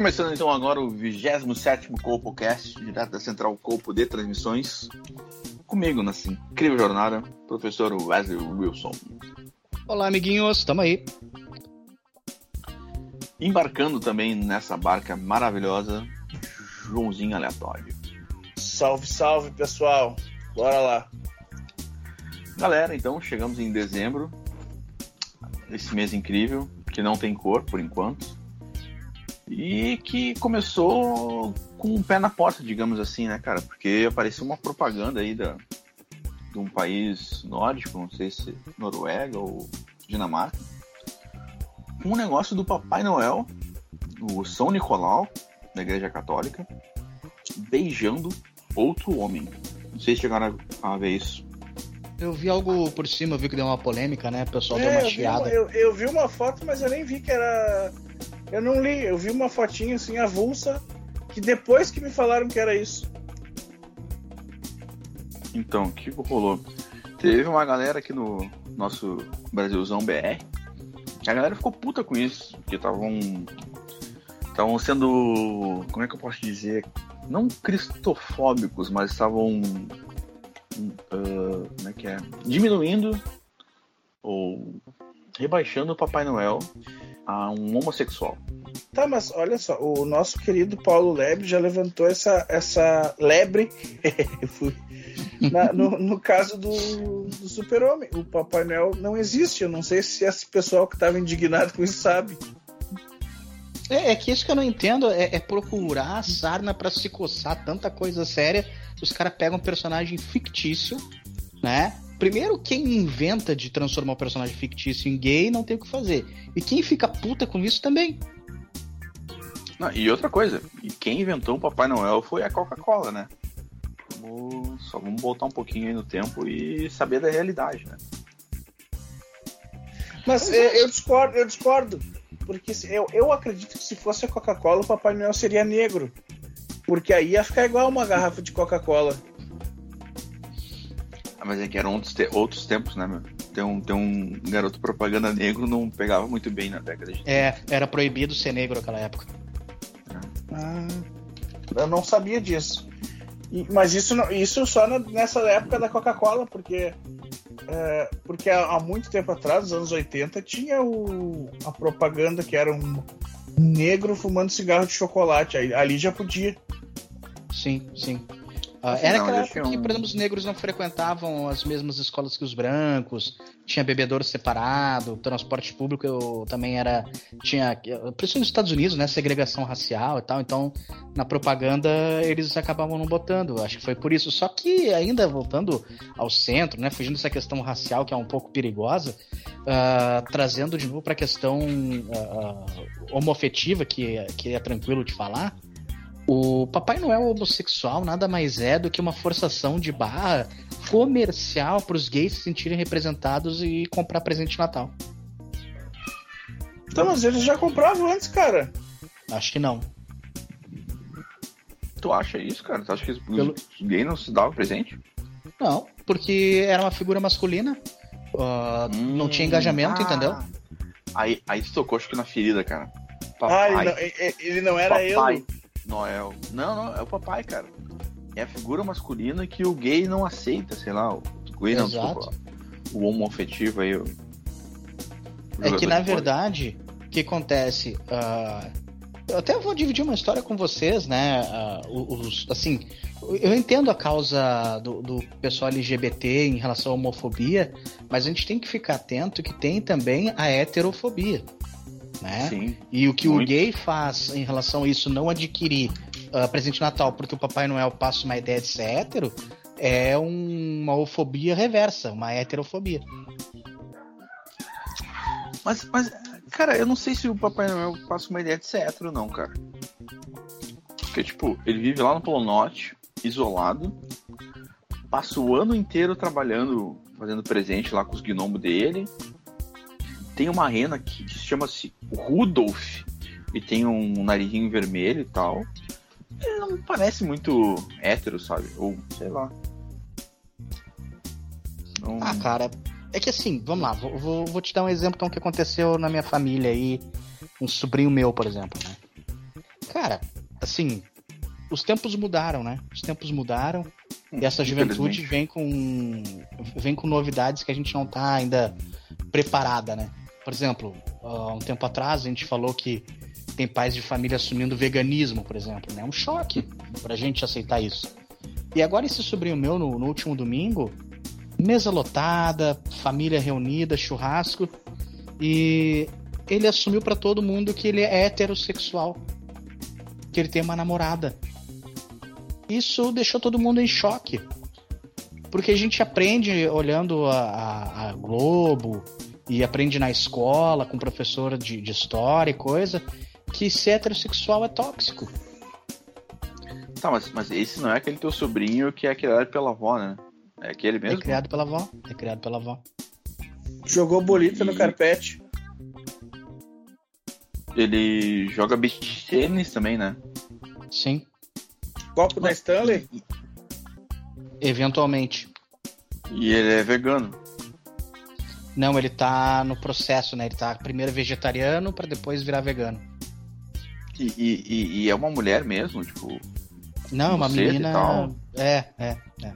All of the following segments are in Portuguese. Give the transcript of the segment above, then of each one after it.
Começando então agora o 27 CopoCast, direto da Central Copo de Transmissões. Comigo nessa incrível jornada, professor Wesley Wilson. Olá, amiguinhos, tamo aí. Embarcando também nessa barca maravilhosa, Joãozinho Aleatório. Salve, salve, pessoal. Bora lá. Galera, então chegamos em dezembro, esse mês incrível, que não tem cor por enquanto. E que começou com um pé na porta, digamos assim, né, cara? Porque apareceu uma propaganda aí da, de um país nórdico, não sei se Noruega ou Dinamarca, um negócio do Papai Noel, o São Nicolau, da Igreja Católica, beijando outro homem. Não sei se chegaram a, a ver isso. Eu vi algo por cima, eu vi que deu uma polêmica, né? O pessoal deu É, uma eu, vi chiada. uma, eu, eu vi uma foto, mas eu nem vi que era. Eu não li, eu vi uma fotinha assim, avulsa, que depois que me falaram que era isso. Então, o que rolou? Teve uma galera aqui no nosso Brasilzão BR. A galera ficou puta com isso, porque estavam. Estavam sendo. Como é que eu posso dizer? Não cristofóbicos, mas estavam. ah, como é que é? Diminuindo ou rebaixando o Papai Noel a um homossexual. Tá, mas olha só, o nosso querido Paulo Lebre já levantou essa, essa lebre. Na- no, no caso do, do Super-Homem. O Papai Noel não existe. Eu não sei se esse pessoal que estava indignado com isso sabe. É, é que isso que eu não entendo é, é procurar a sarna pra se coçar tanta coisa séria. Os caras pegam um personagem fictício, né? Primeiro, quem inventa de transformar um personagem fictício em gay não tem o que fazer. E quem fica puta com isso também. Não, e outra coisa, e quem inventou o Papai Noel foi a Coca-Cola, né? Vamos- só vamos voltar um pouquinho aí no tempo e saber da realidade, né? Mas é, eu discordo, eu discordo. Porque eu, eu acredito que se fosse a Coca-Cola, o Papai Noel seria negro. Porque aí ia ficar igual uma garrafa de Coca-Cola. Ah, mas é que eram outros, te- outros tempos, né, meu? Tem um, tem um garoto propaganda negro não pegava muito bem na década de É, era proibido ser negro naquela época. Ah, eu não sabia disso. E- mas isso, não- isso só na- nessa época da Coca-Cola, porque, é, porque há, há muito tempo atrás, nos anos 80, tinha o, a propaganda que era um negro fumando cigarro de chocolate. Aí, ali já podia. Sim, sim. Ah, era não, aquela época tinha que, um- por exemplo, os negros não frequentavam as mesmas escolas que os brancos, tinha bebedouro separado, transporte público eu, também era. Tinha. Principalmente nos Estados Unidos, né? Segregação racial e tal. Então, na propaganda, eles acabavam não botando. Acho que foi por isso. Só que, ainda voltando ao centro, né? Fugindo dessa questão racial que é um pouco perigosa, ah, trazendo de novo para a questão ah, homofetiva, que, que é tranquilo de falar. O Papai Noel homossexual nada mais é do que uma forçação de barra comercial para os gays se sentirem representados e comprar presente de Natal. Então, mas eles já compravam antes, cara. Acho que não. Tu acha isso, cara? Tu acha que os, Pelo- gays não se davam presente? Não, porque era uma figura masculina. ah, não tinha engajamento, ah. entendeu? Aí, aí tu tocou, acho que na ferida, cara. Ah, Papai, ele não, ele não era papai eu. Noel. Não, não, é o papai, cara. É a figura masculina que o gay não aceita, sei lá. O gay não, desculpa. O homoafetivo aí. O... É que na verdade, o que acontece? ah, eu até vou dividir uma história com vocês, né? ah, os, assim, eu entendo a causa do, do pessoal LGBT em relação à homofobia, mas a gente tem que ficar atento que tem também a heterofobia, né? Sim. E o que Muito. o gay faz em relação a isso, não adquirir ah, presente de Natal porque o Papai Noel passa uma ideia de ser hétero, é um- uma homofobia reversa, uma heterofobia. Mas, mas, Cara, eu não sei se o Papai Noel passa uma ideia de ser hétero, não, cara. Porque, tipo, ele vive lá no Polo Norte, isolado, passa o ano inteiro trabalhando, fazendo presente lá com os gnomos dele. Tem uma rena que, que chama-se Rudolph e tem um narizinho vermelho e tal. Ele não parece muito hétero, sabe? Ou, sei lá. Não... Ah, cara, é que assim, vamos lá, vou, vou, vou, te dar um exemplo então que aconteceu na minha família aí, um sobrinho meu, por exemplo, né? Cara, assim, os tempos mudaram, né? Os tempos mudaram e essa juventude vem com vem com novidades que a gente não tá ainda preparada, né? Por exemplo, há um tempo atrás a gente falou que tem pais de família assumindo veganismo, por exemplo, né? É um choque pra gente aceitar isso. E agora esse sobrinho meu, no, no último domingo, mesa lotada, família reunida, churrasco, e ele assumiu para todo mundo que ele é heterossexual, que ele tem uma namorada. Isso deixou todo mundo em choque. Porque a gente aprende olhando a, a, a Globo e aprende na escola com professora de, de história e coisa que ser heterossexual é tóxico. Tá, mas, mas esse não é aquele teu sobrinho que é criado pela avó, né? É aquele mesmo? É criado pela avó. É criado pela avó. Jogou bolita e... no carpete. Ele joga beach tênis também, né? Sim. Copo da Stanley? Eventualmente. E ele é vegano. Não, ele tá no processo, né? Ele tá primeiro vegetariano para depois virar vegano. E, e, e, é uma mulher mesmo, tipo. Não, uma menina. É, é, é.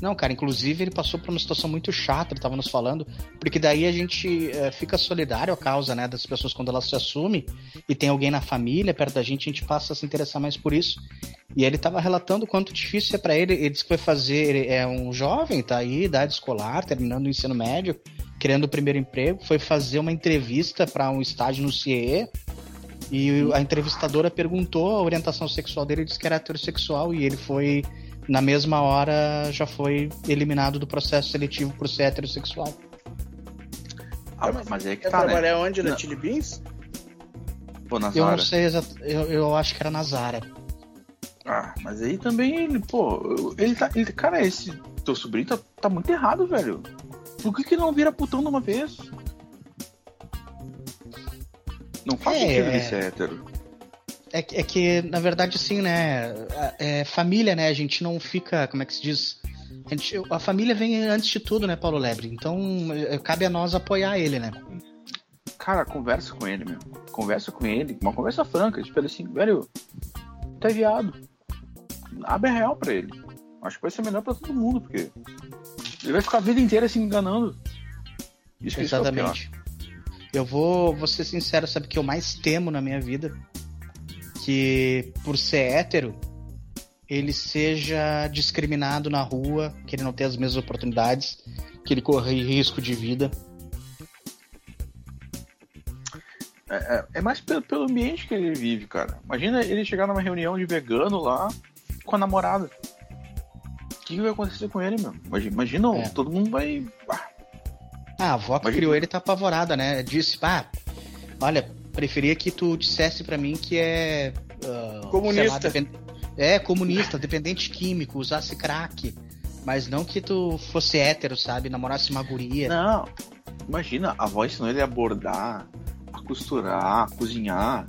Não, cara, inclusive ele passou por uma situação muito chata, ele tava nos falando, porque daí a gente é, fica solidário à causa, né, das pessoas quando elas se assumem e tem alguém na família perto da gente, a gente passa a se interessar mais por isso. E ele tava relatando o quanto difícil é para ele, ele disse que foi fazer, ele é um jovem, tá aí, idade escolar, terminando o ensino médio, querendo o primeiro emprego, foi fazer uma entrevista para um estágio no CIE, e a entrevistadora perguntou a orientação sexual dele, ele disse que era heterossexual e ele foi, na mesma hora, já foi eliminado do processo seletivo por ser heterossexual. Ah, mas, mas é que tá, né? trabalhar onde? Na Chili Beans? Pô, na Eu não sei exato, eu, eu acho que era na Zara. Ah, mas aí também ele, pô, ele tá. Ele, cara, esse teu sobrinho tá, tá muito errado, velho. Por que, que não vira putão de uma vez? Não faz É, sentido é. ele ser hétero. É, que- é que, na verdade, assim, né? É, família, né? A gente não fica. Como é que se diz? A, gente- a família vem antes de tudo, né, Paulo Lebre? Então, é, cabe a nós apoiar ele, né? Cara, conversa com ele, meu. Conversa com ele, uma conversa franca. Tipo, ele assim, velho, tá viado. Abre a real pra ele. Acho que vai ser melhor pra todo mundo, porque ele vai ficar a vida inteira se enganando. Isso é pior. Exatamente. Eu vou, vou ser sincero, sabe o que eu mais temo na minha vida? Que por ser hétero, ele seja discriminado na rua, que ele não tenha as mesmas oportunidades, que ele corra risco de vida. É, é- é mais pelo, pelo ambiente que ele vive, cara. Imagina ele chegar numa reunião de vegano lá com a namorada. O que, que vai acontecer com ele, meu? Imagina, imagina É. todo mundo vai. Ah, Ah, a avó que Mas- criou ele tá apavorada, né? Disse, pá, olha, preferia que tu dissesse pra mim que é. ah, Comunista. lá, depen- É, comunista, dependente químico, usasse crack. Mas não que tu fosse hétero, sabe? Namorasse uma guria. Não. Imagina, a avó ensinou ele a bordar, a costurar, a cozinhar.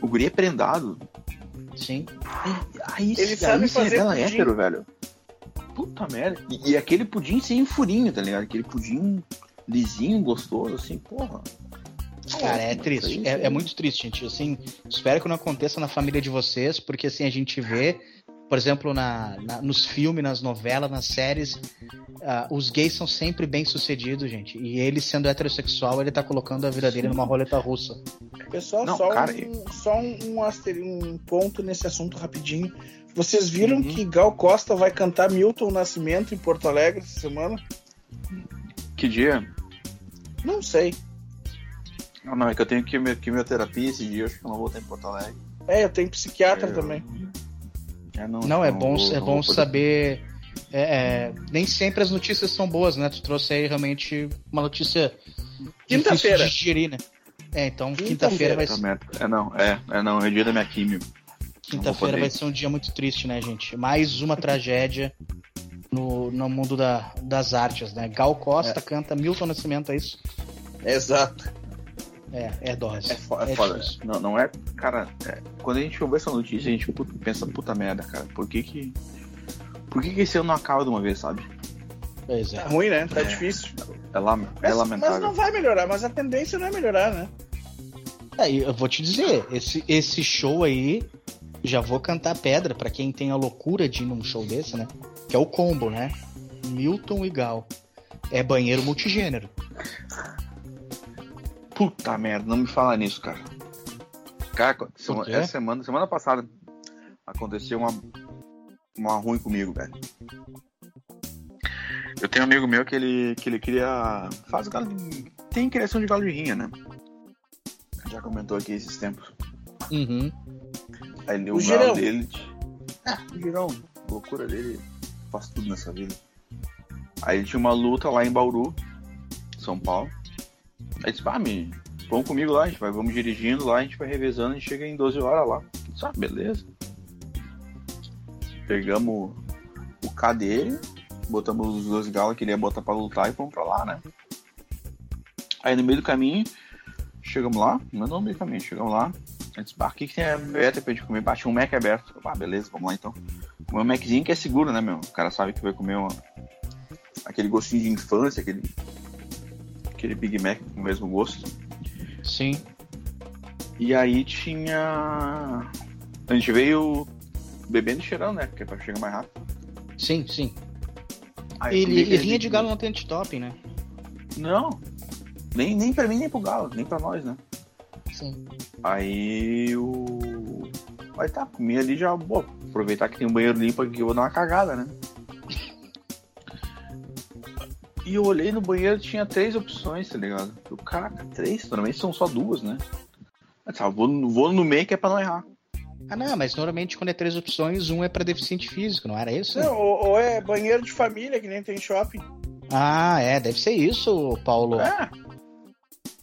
O guri é prendado. Sim. Aí, Ele aí sabe se fazer revela pudim. hétero, velho. Puta merda. E, e aquele pudim sem furinho, tá ligado? Aquele pudim lisinho, gostoso, assim, porra. Cara, é triste. É, sim. é muito triste, gente. Assim, espero que não aconteça na família de vocês, porque assim, a gente vê, por exemplo, na, na- nos filmes, nas novelas, nas séries, ah, os gays são sempre bem sucedidos, gente. E ele sendo heterossexual, ele tá colocando a vida dele numa roleta russa. Pessoal, Não, só, cara, um, só um, um, asteri- um ponto nesse assunto rapidinho. Vocês viram Uhum. que Gal Costa vai cantar Milton Nascimento em Porto Alegre essa semana? Que dia? Não sei. Não, não, é que eu tenho quimio- quimioterapia esse dia, acho que eu não vou ter em Porto Alegre. É, eu tenho psiquiatra Eu- também. É, não, Não, é bom, vou- é não bom saber. é, é, nem sempre as notícias são boas, né? Tu trouxe aí realmente uma notícia difícil Quinta-feira. de digerir, né? É, então quinta-feira vai Puta ser. É não, é, é não, é dia da minha químio. Quinta-feira vai ser um dia muito triste, né, gente? Mais uma tragédia no, no mundo da- das artes, né? Gal Costa canta Milton Nascimento, é isso? Exato. É, é dose. É, fo é foda. difícil. Não, não é. Cara, é, quando a gente ouve essa notícia, a gente puta- pensa, puta merda, cara. Por que que. Por que que esse ano não acaba de uma vez, sabe? Pois Tá é. ruim, né? Tá É. difícil. É, é Mas, lamentável. mas não vai melhorar, mas a tendência não é melhorar, né? É, e eu vou te dizer, esse, esse show aí, já vou cantar pedra pra quem tem a loucura de ir num show desse, né? Que é o combo, né? Milton e Gal. É banheiro multigênero. Puta merda, não me fala nisso, cara. Cara, sema- essa semana, semana passada, aconteceu uma, uma ruim comigo, velho. Eu tenho um amigo meu que ele, que ele cria. Faz galo de, Tem criação de galo de rinha, né? Já comentou aqui esses tempos. Uhum. Aí ele, O o, galo dele. É, o girão. A loucura dele faz tudo nessa vida. Aí tinha uma luta lá em Bauru, São Paulo. Aí disse, ah, me, vamos comigo lá, a gente vai, vamos dirigindo lá, a gente vai revezando, a gente chega em 12 horas lá. Eu disse, ah, beleza. Pegamos o dele, botamos os dois galos que ele ia botar pra lutar e fomos pra lá, né? Aí no meio do caminho, chegamos lá, não no meio do caminho, chegamos lá. A disse, o que, que tem aberto pra gente comer? Bate um Mac aberto. Ah, beleza, vamos lá então. Comer um Maczinho que é seguro, né, meu? O cara sabe que vai comer uma... aquele gostinho de infância, aquele aquele Big Mac com o mesmo gosto. Sim. E aí tinha. A gente veio bebendo e cheirando, né? Porque é pra chegar mais rápido. Sim, sim. Aí E, comi e aquele rinha de galo não tem antitoping, né? Não. Nem, nem pra mim, nem pro Galo, nem pra nós, né? Sim. Aí o. Aí tá, comi ali já, pô, aproveitar que tem um banheiro limpo aqui, eu vou dar uma cagada, né? E eu olhei no banheiro tinha três opções, tá ligado? Eu, caraca, três? Normalmente são só duas, né? Mas tá, vou, no- vou no meio que é pra não errar. Ah, não, mas normalmente quando é três opções, um é pra deficiente físico, não era isso? Não, ou, ou é banheiro de família, que nem tem shopping. Ah, é, deve ser isso, Paulo. É.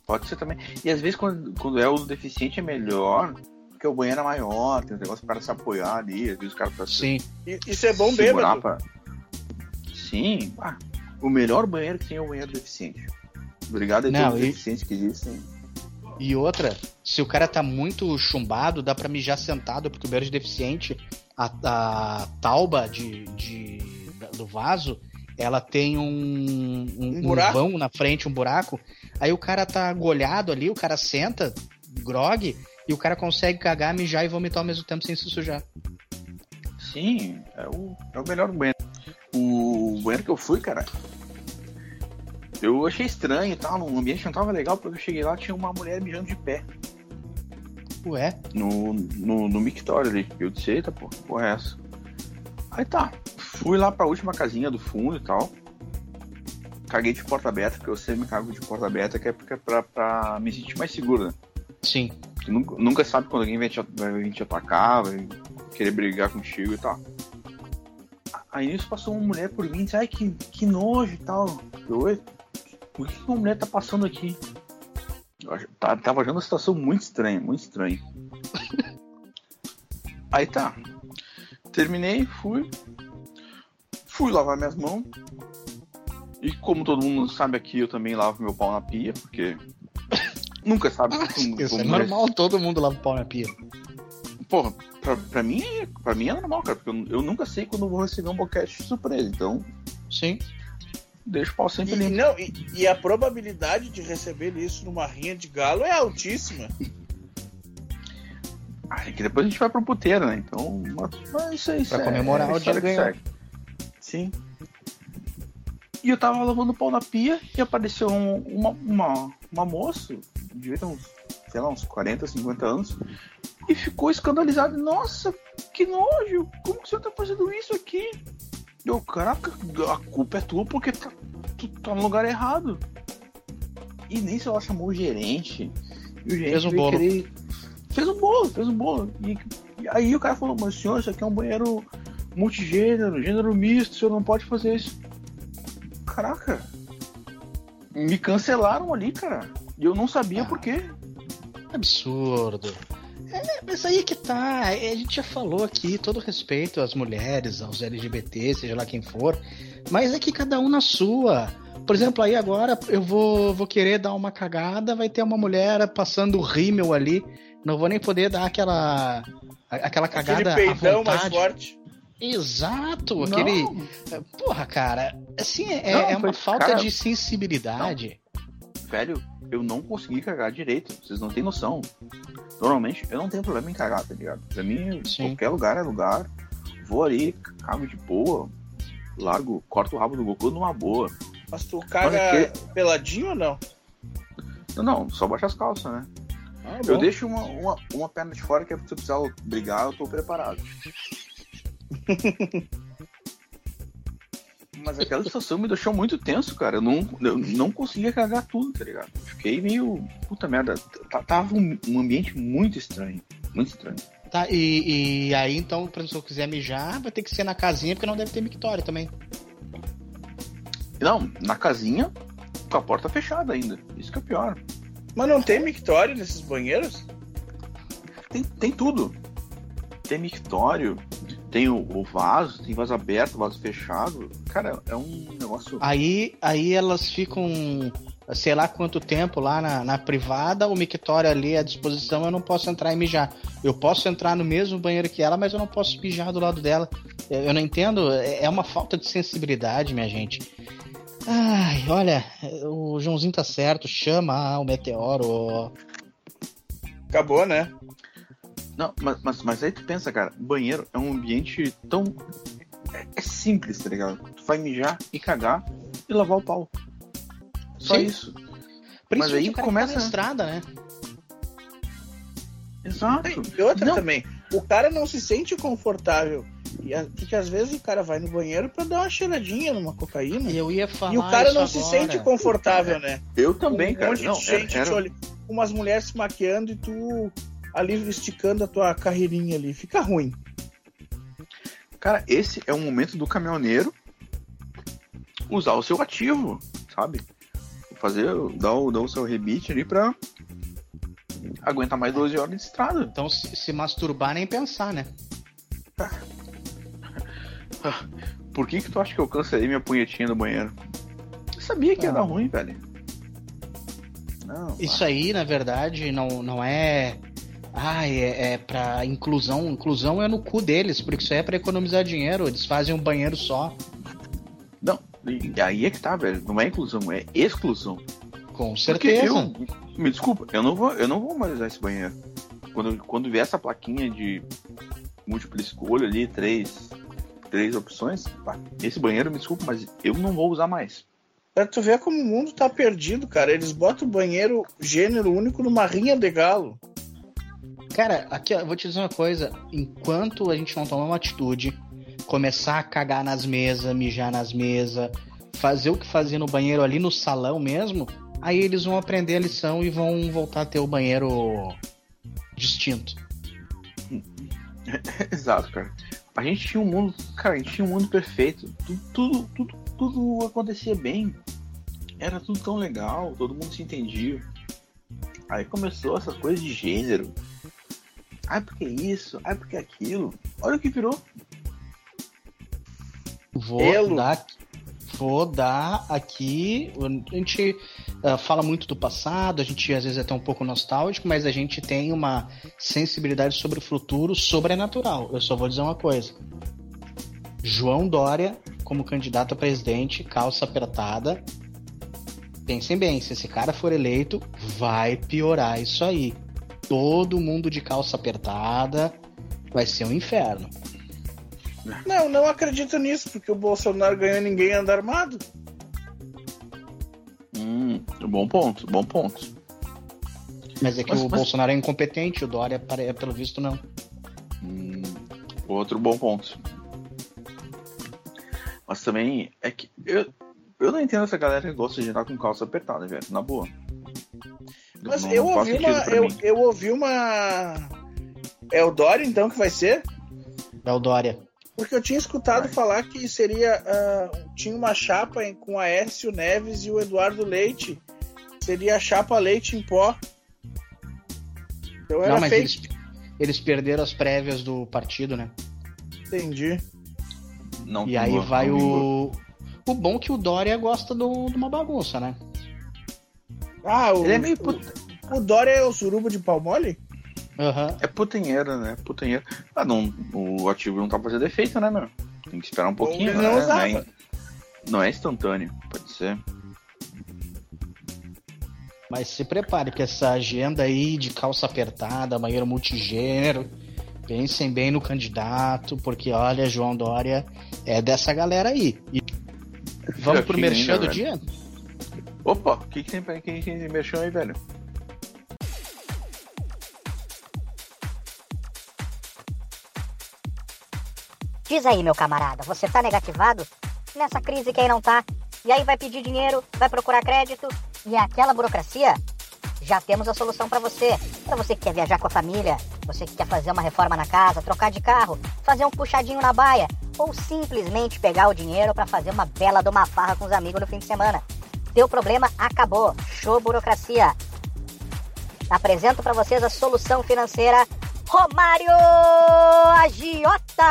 Pode ser também. E às vezes quando, quando é o deficiente é melhor, porque o banheiro é maior, tem um negócio para se apoiar ali, às vezes o cara tá se Sim. E- Isso é bom segurar bêbado. pra... Sim, ah, o melhor banheiro que tem é o banheiro deficiente. Obrigado a Não, todos os e- deficientes que existem. E outra, se o cara tá muito chumbado, dá pra mijar sentado, porque o banheiro de deficiente, a, a tauba de, de- do vaso, ela tem um, um, Um um buraco? vão na frente, um buraco. Aí o cara tá golhado ali, o cara senta, grog, e o cara consegue cagar, mijar e vomitar ao mesmo tempo sem se sujar. Sim, é o, é o melhor banheiro. O banheiro que eu fui, cara, eu achei estranho e tal, o ambiente não tava legal, porque eu cheguei lá tinha uma mulher mijando de pé. Ué, no, no, no mictório ali. Eu disse, eita, pô, que porra é essa? Aí tá, fui lá pra última casinha do fundo e tal. Caguei de porta aberta, porque eu sempre cago de porta aberta, que é porque é pra, pra me sentir mais seguro, né? sim. Tu nunca, nunca sabe quando alguém vai, te, vai te atacar, vai querer brigar contigo e tal. Aí nisso passou uma mulher por mim e disse, ai que, que nojo e tal. Eu, "Oi, por que uma mulher tá passando aqui? Eu tá- tava achando uma situação muito estranha, muito estranha. Aí tá. Terminei, fui. Fui lavar minhas mãos. E como todo mundo sabe aqui, eu também lavo meu pau na pia, porque. Nunca sabe como, Isso é como normal, todo mundo lava o pau na pia. Porra, pra, pra mim, pra mim é normal, cara, porque eu, eu nunca sei quando eu vou receber um boquete de surpresa, então Sim. Deixa o pau sempre E, limpo. não, e, e a probabilidade de receber isso numa rinha de galo é altíssima. Ah, é que depois a gente vai pro puteiro, né? Então, mas, mas isso aí, isso Pra é- comemorar é a o dia que ganhou. Sim. E eu tava lavando o pau na pia e apareceu um- uma, uma, uma moça, devia ter uns, sei lá, uns 40, 50 anos, e ficou escandalizada. Nossa, que nojo! Como que você tá fazendo isso aqui? Eu, caraca, a culpa é tua porque tá, tu tá no lugar errado. E nem se ela chamou o gerente. E o gerente Fez um bolo. querer- Fez um bolo, fez um bolo. E, e aí o cara falou, mas senhor, isso aqui é um banheiro multigênero, gênero misto, o senhor não pode fazer isso. Caraca. Me cancelaram ali, cara. E eu não sabia Ah. por quê. Absurdo. É, mas aí que tá. É, a gente já falou aqui, todo respeito às mulheres, aos LGBT, seja lá quem for. Mas é que cada um na sua. Por exemplo, aí agora eu vou, vou querer dar uma cagada, vai ter uma mulher passando rímel ali. Não vou nem poder dar aquela. Aquela cagada. Aquele peidão à vontade. mais forte. Exato, aquele. Porra, cara, assim, é, Não, é uma foi- falta cara, de sensibilidade. Velho, eu não consegui cagar direito. Vocês não têm noção. Normalmente, eu não tenho problema em cagar, tá ligado? Pra mim, Sim. qualquer lugar é lugar. Vou ali, cago de boa. Largo, corto o rabo do Goku numa boa. Mas tu caga Mas peladinho ou não? Não, não, só baixa as calças, né? Ah, Eu deixo uma, uma, uma perna de fora que é se eu precisar brigar, eu tô preparado. Mas aquela situação me deixou muito tenso, cara. Eu não, eu não conseguia cagar tudo, tá ligado? Fiquei meio. Puta merda. Tá- Tava um, um ambiente muito estranho. Muito estranho. Tá, e, e aí então, se eu quiser mijar, vai ter que ser na casinha, porque não deve ter mictório também. Não, na casinha, com a porta fechada ainda. Isso que é pior. Mas não tem mictório nesses banheiros? Tem, tem tudo. Tem mictório, tem o, o vaso, tem vaso aberto, vaso fechado. Cara, é um negócio. Aí, aí elas ficam, sei lá quanto tempo lá na, na privada, o mictório ali à disposição, eu não posso entrar e mijar. Eu posso entrar no mesmo banheiro que ela, mas eu não posso mijar do lado dela. Eu eu não entendo, é é uma falta de sensibilidade, minha gente. Ai, olha, o Joãozinho tá certo, chama o meteoro. Acabou, né? Não, mas, mas, mas aí tu pensa, cara, banheiro é um ambiente tão. É, é simples, tá ligado? Tu vai mijar e cagar e lavar o pau. Só Sim. isso. Principalmente aí o cara começa- que tá na estrada, né? Exato. E outra Não. também, o cara não se sente confortável. E a- Porque às vezes o cara vai no banheiro pra dar uma cheiradinha numa cocaína. E eu ia falar E o cara não se agora. sente confortável, né? Eu também, um cara. monte Não, de gente era- te olhando, umas mulheres se maquiando e tu ali esticando a tua carreirinha ali. Fica ruim. Cara, esse é o momento do caminhoneiro usar o seu ativo, sabe? Fazer, dar o, dar o seu rebite ali pra aguentar mais 12 horas de estrada. Então, se, se masturbar, nem pensar, né? Por que que tu acha que eu cancelei minha punhetinha no banheiro? Eu sabia que ia Ah. dar ruim, velho. Não, Isso aí, na verdade, não, não é. Ah, é, é pra inclusão. Inclusão é no cu deles, porque isso aí é pra economizar dinheiro. Eles fazem um banheiro só, Não, e aí é que tá, velho. Não é inclusão, é exclusão. com Porque certeza. eu, me desculpa, eu não vou, eu não vou mais usar esse banheiro. Quando, quando vier essa plaquinha de múltipla escolha ali, três, três opções, pá, esse banheiro, me desculpa, mas eu não vou usar mais. Pra tu ver como o mundo tá perdido, cara. Eles botam o banheiro gênero único numa rinha de galo. Cara, aqui, ó, eu vou te dizer uma coisa. Enquanto a gente não tomar uma atitude, começar a cagar nas mesas, mijar nas mesas, fazer o que fazia no banheiro ali no salão mesmo, aí eles vão aprender a lição e vão voltar a ter o banheiro distinto. Exato, cara. A gente tinha um mundo, cara, a gente tinha um mundo perfeito. Tudo, tudo, tudo, tudo acontecia bem. Era tudo tão legal, todo mundo se entendia. Aí começou essas coisas de gênero. Ai, porque isso? Ai, porque aquilo? Olha o que virou. Vou Elo. dar, vou dar aqui. A gente ah, fala muito do passado, a gente às vezes é até um pouco nostálgico, mas a gente tem uma sensibilidade sobre o futuro sobrenatural. Eu só vou dizer uma coisa: João Dória, como candidato a presidente, calça apertada. Pensem bem, se esse cara for eleito, vai piorar isso aí. Todo mundo de calça apertada vai ser um inferno. Não, não acredito nisso, porque o Bolsonaro ganhou ninguém anda armado. Hum, bom ponto, bom ponto. Mas é que Mas- o mas- Bolsonaro é incompetente, o Dória, pelo visto, não. Hum, outro bom ponto. Mas também é que eu, eu não entendo essa galera que gosta de andar com calça apertada, velho. Na boa. Mas Não- eu não ouvi uma. Eu, eu ouvi uma. É o Dória, então, que vai ser? É o Dória. Porque eu tinha escutado Vai. falar que seria. ah, tinha uma chapa em- com Aécio Neves e o Eduardo Leite. Seria a chapa leite em pó. Então era Não, mas fake. eles, eles perderam as prévias do partido, né? Entendi. Não E aí vai o. O bom é que o Dória gosta do- de uma bagunça, né? Ah, o, Ele é meio o, put... o Dória é o surubo de pau mole? Aham. É putanheiro, né? Putanheiro. Ah, não, o ativo não tá fazendo efeito, né, meu? Tem que esperar um pouquinho, né? não é, não é instantâneo, pode ser. Mas se prepare que essa agenda aí de calça apertada, banheiro multigênero, pensem bem no candidato, porque olha, João Dória é dessa galera aí. E vamos pro merchan do velho. dia? Opa, o que, que tem pra quem mexeu aí, velho? Diz aí, meu camarada, você tá negativado? Nessa crise quem não tá? E aí vai pedir dinheiro, vai procurar crédito e é aquela burocracia? Já temos a solução pra você. Pra você que quer viajar com a família, você que quer fazer uma reforma na casa, trocar de carro, fazer um puxadinho na baia ou simplesmente pegar o dinheiro pra fazer uma bela de uma farra com os amigos no fim de semana. Teu problema acabou. Show burocracia. Apresento pra vocês a solução financeira Romário Agiota!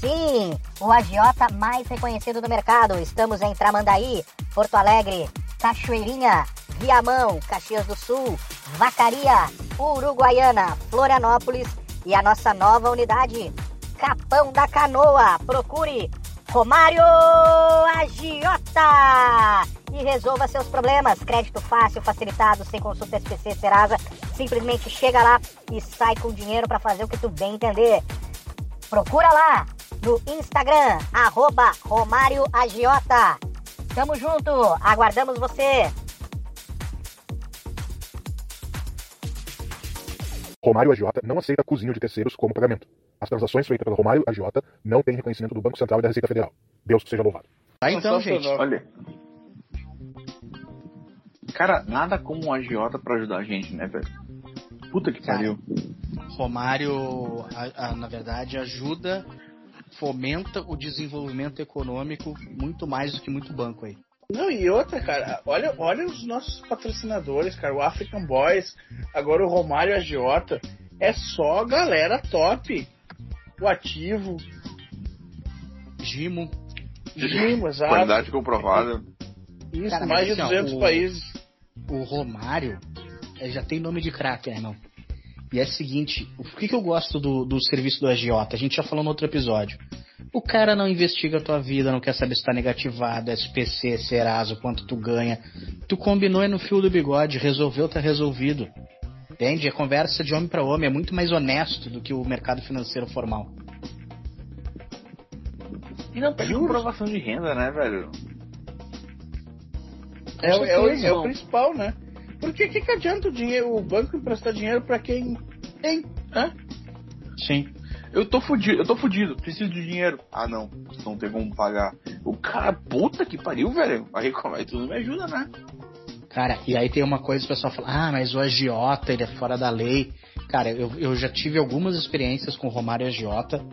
Sim, o agiota mais reconhecido do mercado. Estamos em Tramandaí, Porto Alegre, Cachoeirinha, Viamão, Caxias do Sul, Vacaria, Uruguaiana, Florianópolis e a nossa nova unidade, Capão da Canoa. Procure Romário Agiota e resolva seus problemas. Crédito fácil, facilitado, sem consulta SPC Serasa. Simplesmente chega lá e sai com dinheiro para fazer o que tu bem entender. Procura lá no Instagram, arroba Romário Agiota. Tamo junto, aguardamos você. Romário Agiota não aceita cozinho de terceiros como pagamento. As transações feitas pelo Romário Agiota não têm reconhecimento do Banco Central e da Receita Federal. Deus seja louvado. Tá então, gente. Olha. Cara, nada como um agiota pra ajudar a gente, né, velho? Puta que pariu. Romário, a- a- na verdade, ajuda, fomenta o desenvolvimento econômico muito mais do que muito banco aí. Não, e outra, cara, olha, olha os nossos patrocinadores, cara, o African Boys, agora o Romário Agiota, é só galera top. O ativo, Gimo, Gimo, exato. Qualidade comprovada. Isso, Cara, mais de assim, ó, 200 o- países. o Romário é, já tem nome de craque, né, não? E é o seguinte, o que, que eu gosto do, do serviço do agiota? A gente já falou no outro episódio. O cara não investiga a tua vida, não quer saber se tá negativado, SPC, Serasa, quanto tu ganha. Tu combinou é no fio do bigode, resolveu, tá resolvido. Entende? É conversa de homem para homem, é muito mais honesto do que o mercado financeiro formal. E não pede comprovação de renda, né, velho? É, o- é o, é o principal, né? Porque que, que adianta o dinheiro, o banco emprestar dinheiro pra quem tem? Hã? Sim. Eu tô fudido, eu tô fudido, preciso de dinheiro. Ah, não, não tem como pagar. O cara, puta que pariu, velho. Aí, como é tu não me ajuda, né? Cara, e aí tem uma coisa que o pessoal fala, ah, mas o agiota, ele é fora da lei. Cara, eu, eu já tive algumas experiências com Romário Agiota,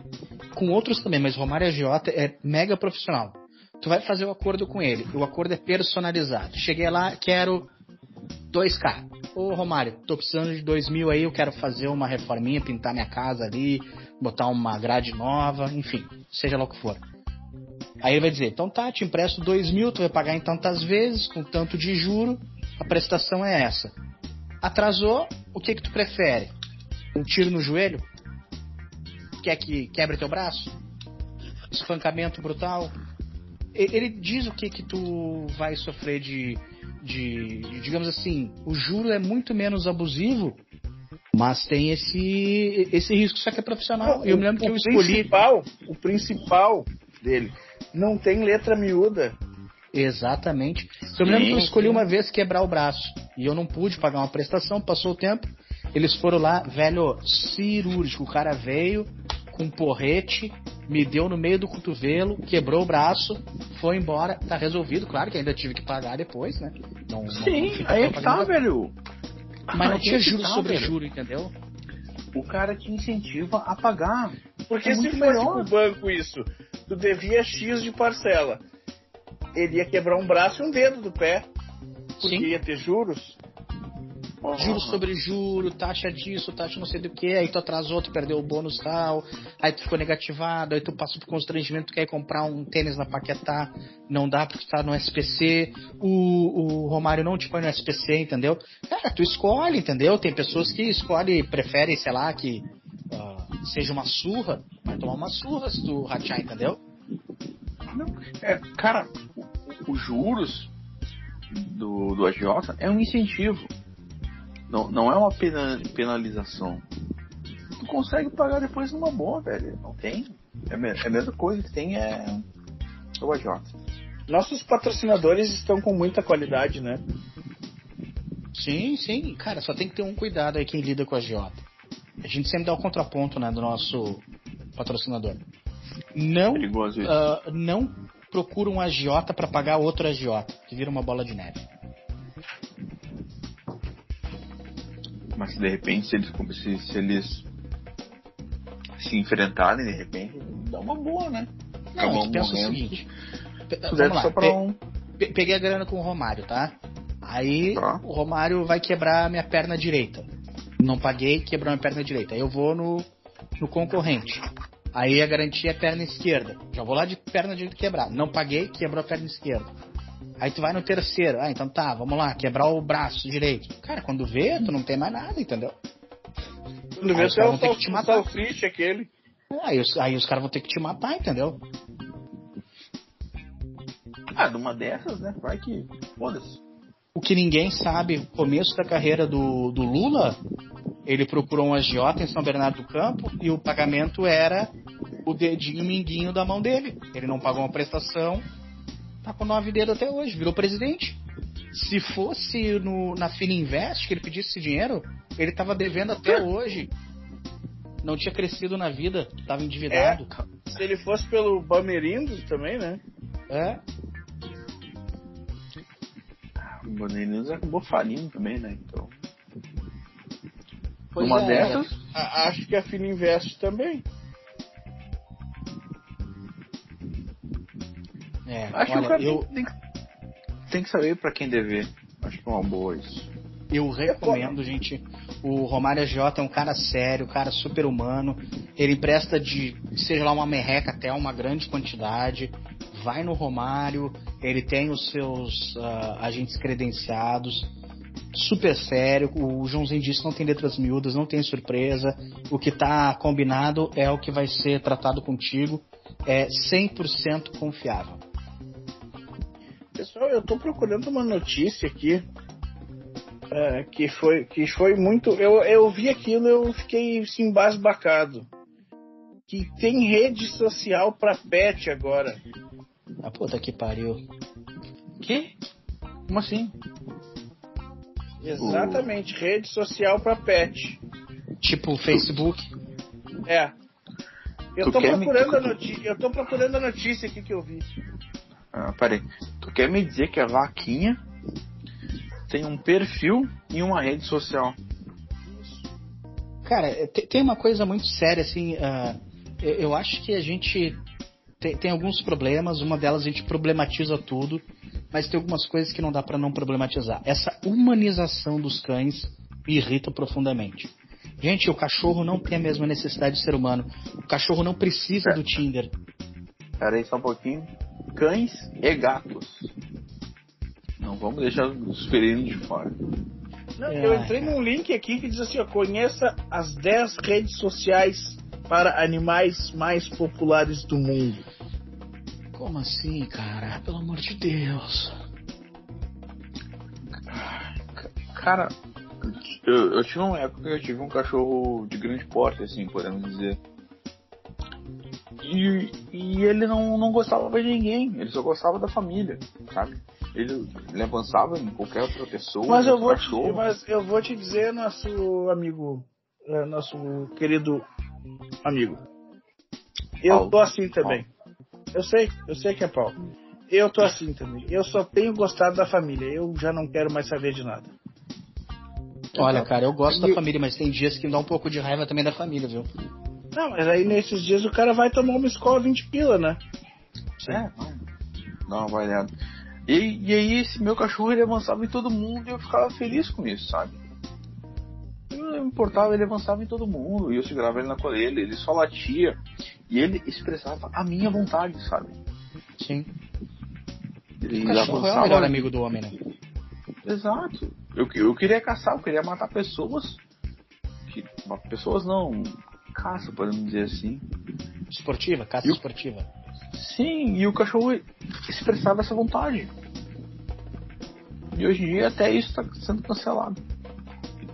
com outros também, mas Romário Agiota é mega profissional. Tu vai fazer o acordo com ele, o acordo é personalizado. Cheguei lá, quero 2K. Ô Romário, tô precisando de 2 mil aí, eu quero fazer uma reforminha, pintar minha casa ali, botar uma grade nova, enfim, seja lá o que for. Aí ele vai dizer, então tá, te empresto 2 mil, tu vai pagar em tantas vezes, com tanto de juro, a prestação é essa. Atrasou, o que que tu prefere? Um tiro no joelho? Quer que quebre teu braço? Espancamento brutal? Ele diz o que que tu vai sofrer de, de, digamos assim, o juro é muito menos abusivo, mas tem esse, esse risco, só que é profissional. eu me lembro que eu o escolhi... Principal, o principal dele não tem letra miúda. Exatamente. Eu me lembro que eu Sim, escolhi sim. uma vez quebrar o braço. E eu não pude pagar uma prestação, passou o tempo. Eles foram lá, velho, cirúrgico. O cara veio com um porrete, me deu no meio do cotovelo, quebrou o braço, foi embora, tá resolvido. Claro que ainda tive que pagar depois, né? Não, não- não Sim, fica aí é que tá, propaganda. velho. Mas não tinha é juro tá, sobre velho. juro, entendeu? O cara te incentiva a pagar. Porque É se fosse melhor. com o banco isso, tu devia X de parcela. Ele ia quebrar um braço e um dedo do pé. Porque Sim. ia ter juros. juros sobre juro, taxa disso, taxa não sei do que, aí tu atrasou, tu perdeu o bônus tal, aí tu ficou negativado, aí tu passou por constrangimento, tu quer comprar um tênis na Paquetá, não dá porque tu tá no SPC, o, o Romário não te põe no SPC, entendeu? Cara, tu escolhe, entendeu? Tem pessoas que escolhem, preferem, sei lá, que uh, seja uma surra, vai tomar uma surra se tu rachar, entendeu? Não, é, cara, os juros do, do agiota é um incentivo. Não, não é uma pena, penalização. Tu consegue pagar depois numa boa, velho. Não tem. É, é a mesma coisa que tem é o agiota. Nossos patrocinadores estão com muita qualidade, né? Sim, sim. Cara, só tem que ter um cuidado aí quem lida com a agiota. A gente sempre dá o contraponto, né, do nosso patrocinador. Não, uh, não procura um agiota para pagar outro agiota, que vira uma bola de neve. Mas de repente, se eles, se, se eles se enfrentarem, de repente, dá uma boa, né? Não, a pensa o seguinte. Vamos lá, pe um... peguei a grana com o Romário, tá? Aí tá. o Romário vai quebrar minha perna direita. Não paguei, quebrou minha perna direita. Aí eu vou no, no concorrente. Aí a garantia é perna esquerda. Já vou lá de perna direita quebrar. Não paguei, quebrou a perna esquerda. Aí tu vai no terceiro. Ah, então tá, vamos lá, quebrar o braço direito. Cara, quando vê, tu não tem mais nada, entendeu? Quando vê, tu é o ter que te matar. o aquele. Aí os, aí os caras vão ter que te matar, entendeu? Ah, numa dessas, né? Vai que. Foda-se. O que ninguém sabe, o começo da carreira do, do Lula, ele procurou um agiota em São Bernardo do Campo e o pagamento era o dedinho minguinho da mão dele. Ele não pagou uma prestação, tá com nove dedos até hoje, virou presidente. Se fosse no, na Fininvest que ele pedisse esse dinheiro, ele tava devendo até hoje. Não tinha crescido na vida, tava endividado. É, se ele fosse pelo Bamerindo também, né? É. O Bamerindo acabou falindo também, né? Então. Pois Uma é, dessas. Acho que a Fininvest também. É, Acho olha, que o cara eu... tem, tem que saber para quem dever. Acho que é uma boa isso. Eu recomendo, gente. O Romário J é um cara sério, um cara super humano. Ele empresta de, seja lá uma merreca até uma grande quantidade. Vai no Romário, ele tem os seus uh, agentes credenciados. Super sério. O Joãozinho disse não tem letras miúdas, não tem surpresa. O que está combinado é o que vai ser tratado contigo. É 100% confiável. Pessoal, eu tô procurando uma notícia aqui é, que foi que foi muito. Eu, eu vi aquilo eu fiquei assim, embasbacado. Que tem rede social pra pet agora. A puta que pariu. Que? Como assim? Exatamente, rede social pra pet. Tipo Facebook. É. Eu tô, procurando a notícia, eu tô procurando a notícia aqui que eu vi. Ah, peraí. Tu quer me dizer que a vaquinha tem um perfil e uma rede social? Cara, tem uma coisa muito séria, assim. Uh, eu acho que a gente tem, tem, alguns problemas. Uma delas a gente problematiza tudo, mas tem algumas coisas que não dá para não problematizar. Essa humanização dos cães me irrita profundamente. Gente, o cachorro não tem a mesma necessidade de ser humano. O cachorro não precisa do Tinder. Pera aí só um pouquinho cães e gatos. Não vamos deixar os felinos de fora. Não, é. Eu entrei num link aqui que diz assim: ó, conheça as 10 redes sociais para animais mais populares do mundo. Como assim, cara? Pelo amor de Deus. Cara, eu, eu tive uma época que eu tive um cachorro de grande porte, assim, podemos dizer. E, e ele não, não gostava de ninguém, ele só gostava da família, sabe? Ele, ele avançava em qualquer outra pessoa. Mas eu, vou te, mas eu vou te dizer, nosso amigo, é, nosso querido amigo. Eu Paulo. tô assim também. Paulo. Eu sei, eu sei que é Paulo. Eu tô assim também. Eu só tenho gostado da família. Eu já não quero mais saber de nada. Olha, cara, eu gosto da família, mas tem dias que me dá um pouco de raiva também da família, viu? Não, mas aí nesses dias o cara vai tomar uma escola 20 pila, né? É, não, vai nada. E, e aí esse meu cachorro ele avançava em todo mundo e eu ficava feliz com isso, sabe? Me importava, ele avançava em todo mundo, e eu segurava ele na coleira, ele só latia, e ele expressava a minha vontade, sabe? Sim. Ele O cachorro é o melhor amigo do homem, né? Exato. Eu, eu queria caçar, eu queria matar pessoas. Que, pessoas não. Caça, podemos dizer assim. Esportiva, caça E o- esportiva. Sim, e o cachorro expressava essa vontade. E hoje em dia até isso está sendo cancelado.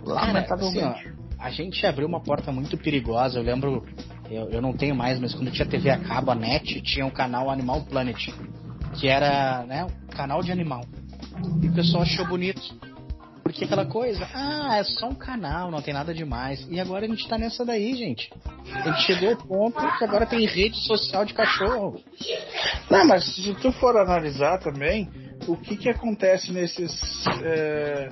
Lamentavelmente. assim, A gente abriu uma porta muito perigosa. Eu lembro, eu, eu não tenho mais, mas quando tinha TV a cabo, a NET, tinha um canal Animal Planet, que era né, um canal de animal. E o pessoal achou bonito. Porque aquela coisa, ah, é só um canal, não tem nada demais. E agora a gente tá nessa daí, gente. A gente chegou ao ponto que agora tem rede social de cachorro. Não, mas se tu for analisar também, o que que acontece nesses. é,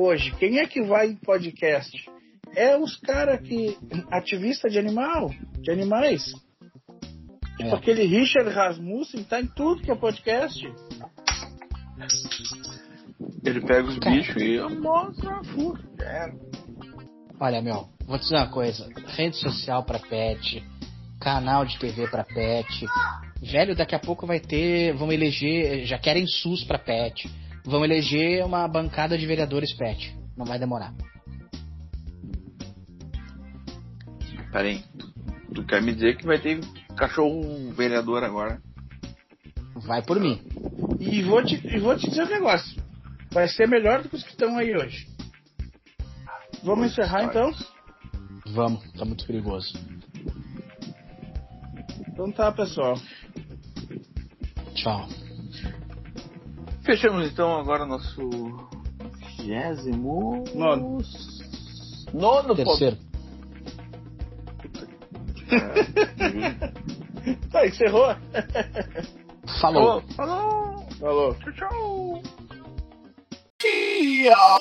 hoje? Quem é que vai em podcast? É os caras que. ativista de animal, de animais. Tipo É. aquele Richard Rasmussen, tá em tudo que é podcast. Ele pega os Cara. bichos e mostra a fura. É. Olha, meu, vou te dizer uma coisa: rede social pra pet, canal de TV pra pet. Velho, daqui a pouco vai ter. Vão eleger. Já querem SUS pra pet. Vão eleger uma bancada de vereadores pet. Não vai demorar. Peraí. Tu, quer me dizer que vai ter cachorro vereador agora? Vai por mim. E vou te, e vou te dizer um negócio. Vai ser melhor do que os que estão aí hoje. Vamos encerrar então? Vamos, tá muito perigoso. Então tá, pessoal. Tchau. Fechamos então agora nosso vigésimo Nono. nono Terceiro. Tá, encerrou? Falou. Falou. Falou. Falou. Tchau, tchau. Tchau.